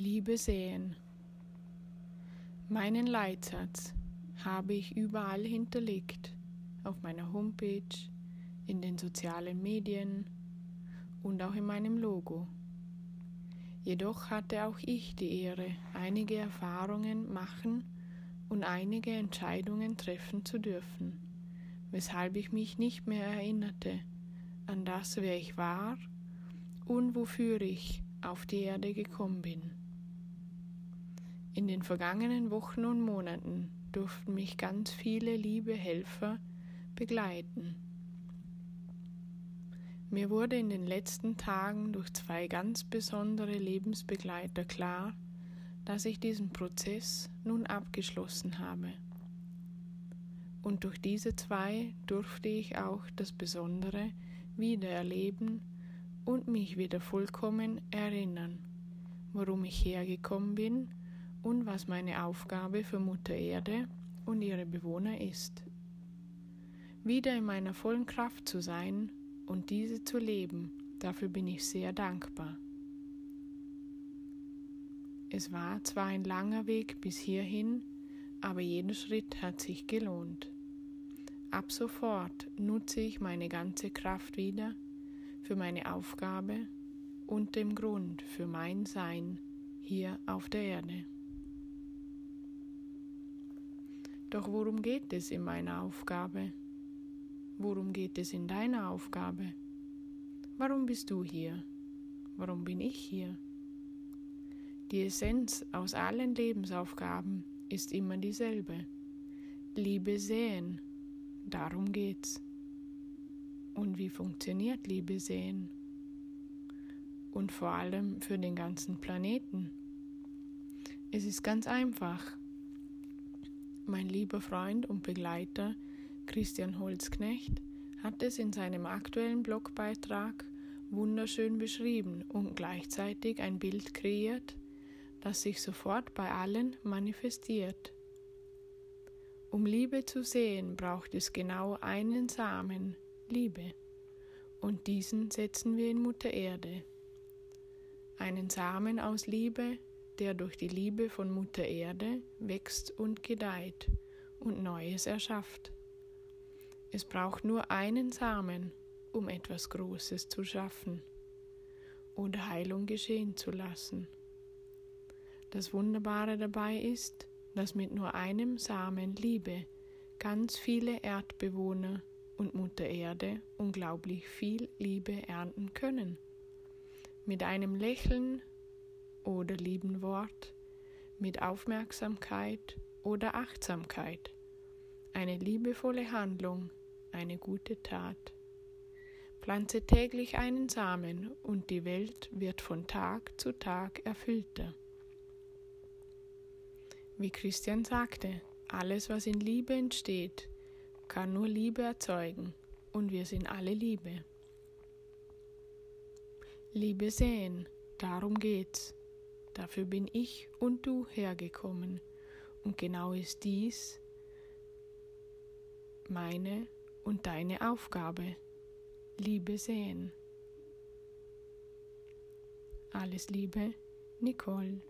Liebe sehen. Meinen Leitsatz habe ich überall hinterlegt, auf meiner Homepage, in den sozialen Medien und auch in meinem Logo. Jedoch hatte auch ich die Ehre, einige Erfahrungen machen und einige Entscheidungen treffen zu dürfen, weshalb ich mich nicht mehr erinnerte an das, wer ich war und wofür ich auf die Erde gekommen bin. In den vergangenen Wochen und Monaten durften mich ganz viele liebe Helfer begleiten. Mir wurde in den letzten Tagen durch zwei ganz besondere Lebensbegleiter klar, dass ich diesen Prozess nun abgeschlossen habe. Und durch diese zwei durfte ich auch das Besondere wieder erleben und mich wieder vollkommen erinnern, warum ich hergekommen bin und was meine Aufgabe für Mutter Erde und ihre Bewohner ist. Wieder in meiner vollen Kraft zu sein und diese zu leben, dafür bin ich sehr dankbar. Es war zwar ein langer Weg bis hierhin, aber jeder Schritt hat sich gelohnt. Ab sofort nutze ich meine ganze Kraft wieder für meine Aufgabe und dem Grund für mein Sein hier auf der Erde. Doch worum geht es in meiner Aufgabe? Worum geht es in deiner Aufgabe? Warum bist du hier? Warum bin ich hier? Die Essenz aus allen Lebensaufgaben ist immer dieselbe. Liebe sehen, darum geht's. Und wie funktioniert Liebe sehen? Und vor allem für den ganzen Planeten. Es ist ganz einfach. Mein lieber Freund und Begleiter Christian Holzknecht hat es in seinem aktuellen Blogbeitrag wunderschön beschrieben und gleichzeitig ein Bild kreiert, das sich sofort bei allen manifestiert. Um Liebe zu sehen, braucht es genau einen Samen, Liebe, und diesen setzen wir in Mutter Erde. Einen Samen aus Liebe, der durch die Liebe von Mutter Erde wächst und gedeiht und Neues erschafft. Es braucht nur einen Samen, um etwas Großes zu schaffen oder Heilung geschehen zu lassen. Das Wunderbare dabei ist, dass mit nur einem Samen Liebe ganz viele Erdbewohner und Mutter Erde unglaublich viel Liebe ernten können. Mit einem Lächeln oder lieben Wort, mit Aufmerksamkeit oder Achtsamkeit. Eine liebevolle Handlung, eine gute Tat. Pflanze täglich einen Samen und die Welt wird von Tag zu Tag erfüllter. Wie Christian sagte, alles, was in Liebe entsteht, kann nur Liebe erzeugen und wir sind alle Liebe. Liebe sehen, darum geht's. Dafür bin ich und du hergekommen. Und genau ist dies meine und deine Aufgabe. Liebe sehen. Alles Liebe, Nicole.